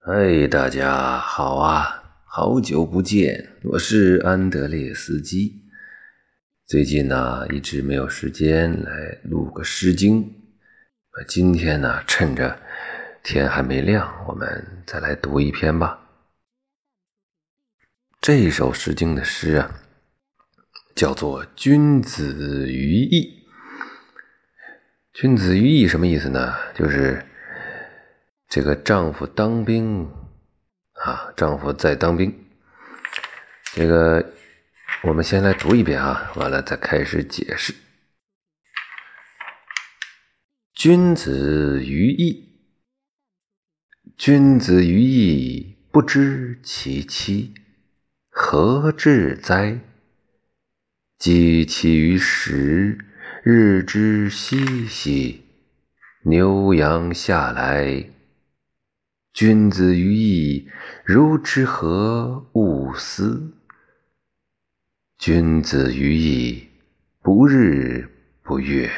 嗨，大家好啊！好久不见，我是安德烈斯基。最近呢，一直没有时间来录个《诗经》。今天呢，趁着天还没亮，我们再来读一篇吧。这首《诗经》的诗啊，叫做《君子于义》。君子于义什么意思呢？就是。这个丈夫当兵啊，丈夫在当兵。这个我们先来读一遍啊，完了再开始解释。君子于义，君子于义，不知其妻，何至哉？积其于食，日之夕兮，牛羊下来。君子于义，如之何勿思？君子于义，不日不月，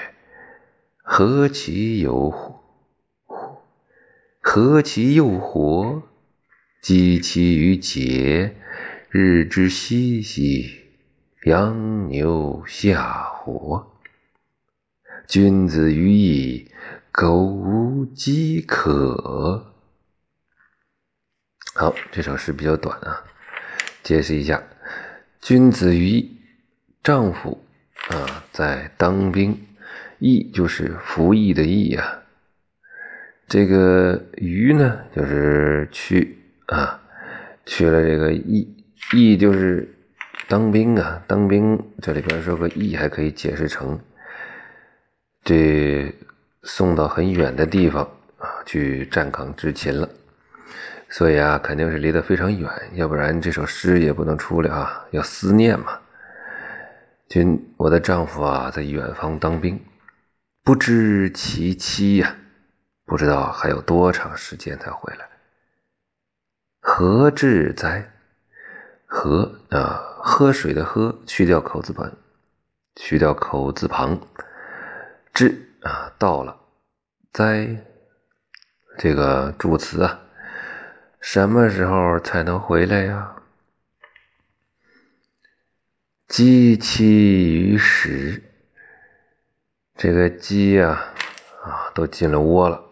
何其有乎？何其又活？积其于节，日之夕兮，羊牛下活。君子于义，苟无饥渴。好，这首诗比较短啊，解释一下：君子于义，丈夫啊在当兵，义就是服役的役啊。这个于呢，就是去啊，去了这个役，役就是当兵啊。当兵这里边说个役，还可以解释成这送到很远的地方啊，去站岗执勤了。所以啊，肯定是离得非常远，要不然这首诗也不能出来啊。要思念嘛。君，我的丈夫啊，在远方当兵，不知其妻呀，不知道还有多长时间才回来。何至哉？何啊，喝水的喝，去掉口字旁，去掉口字旁，至啊，到了。哉，这个助词啊。什么时候才能回来呀？鸡栖于食，这个鸡呀，啊，都进了窝了。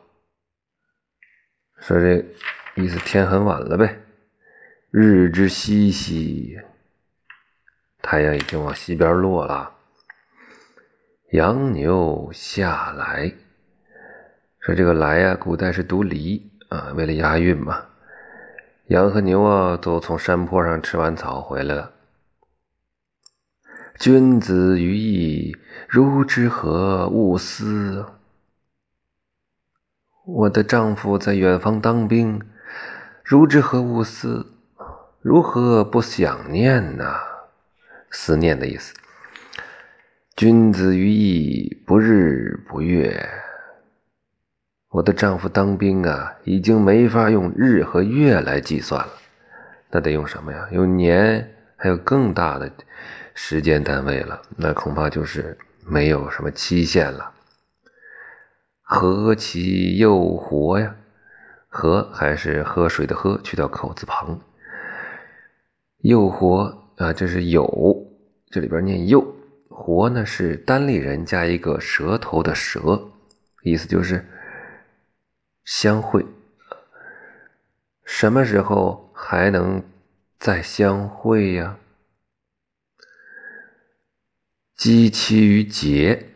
说这意思，天很晚了呗。日之西西，太阳已经往西边落了。羊牛下来，说这个来呀，古代是读离啊，为了押韵嘛。羊和牛啊，都从山坡上吃完草回来了。君子于义，如之何勿思？我的丈夫在远方当兵，如之何勿思？如何不想念呢？思念的意思。君子于义，不日不月。我的丈夫当兵啊，已经没法用日和月来计算了，那得用什么呀？用年，还有更大的时间单位了，那恐怕就是没有什么期限了。何其诱惑呀！喝还是喝水的喝，去掉口字旁。诱惑啊，这是有，这里边念诱。活呢是单立人加一个舌头的舌，意思就是。相会，什么时候还能再相会呀？积其于节，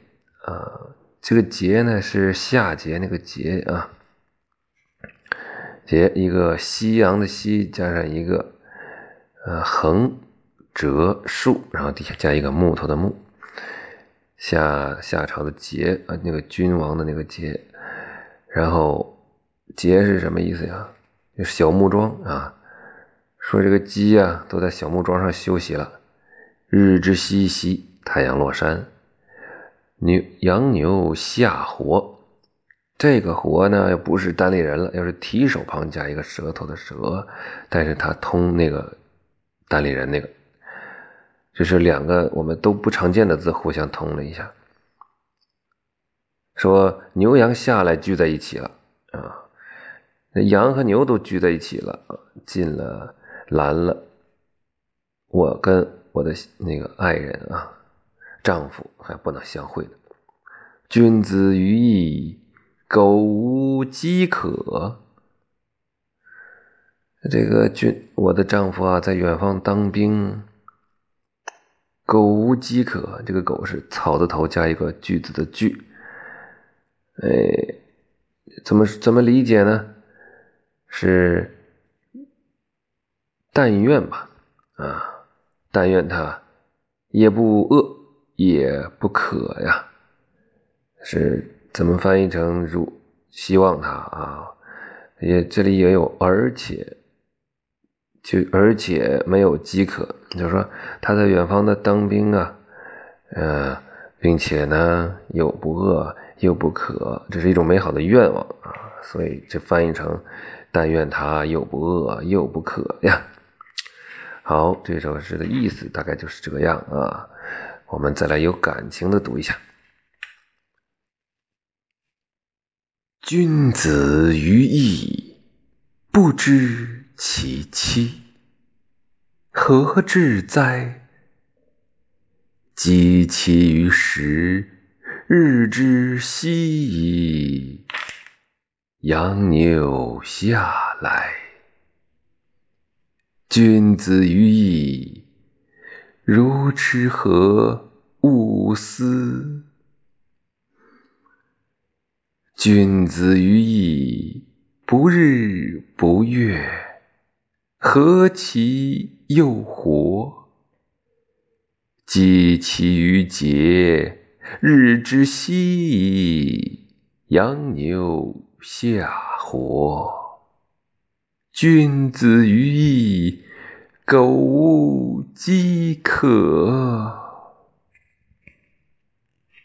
啊，这个节呢是夏节那个节啊，节一个夕阳的夕加上一个呃横折竖，然后底下加一个木头的木，夏夏朝的节啊，那个君王的那个节，然后。节是什么意思呀？就是小木桩啊。说这个鸡啊，都在小木桩上休息了。日之西兮，太阳落山。牛羊牛下活，这个活呢，又不是单立人了，要是提手旁加一个舌头的舌，但是它通那个单立人那个，这是两个我们都不常见的字互相通了一下。说牛羊下来聚在一起了啊。那羊和牛都聚在一起了，进了栏了。我跟我的那个爱人啊，丈夫还不能相会呢。君子于义，苟无饥渴。这个君，我的丈夫啊，在远方当兵。苟无饥渴，这个“苟”是草字头加一个句子的“句”。哎，怎么怎么理解呢？是但愿吧，啊。但愿他也不饿也不渴呀，是怎么翻译成如希望他啊？也这里也有而且，就而且没有饥渴，就是说他在远方的当兵啊，呃，并且呢又不饿又不渴，这是一种美好的愿望啊，所以这翻译成但愿他又不饿又不渴呀。好，这首诗的意思大概就是这样啊。我们再来有感情的读一下：“君子于义，不知其妻，何至哉？及其于时，日之夕矣。羊牛下来。”君子于义，如吃何勿思？君子于义，不日不月，何其诱惑！及其于节，日之夕矣。羊牛下火。君子于义，苟无饥渴。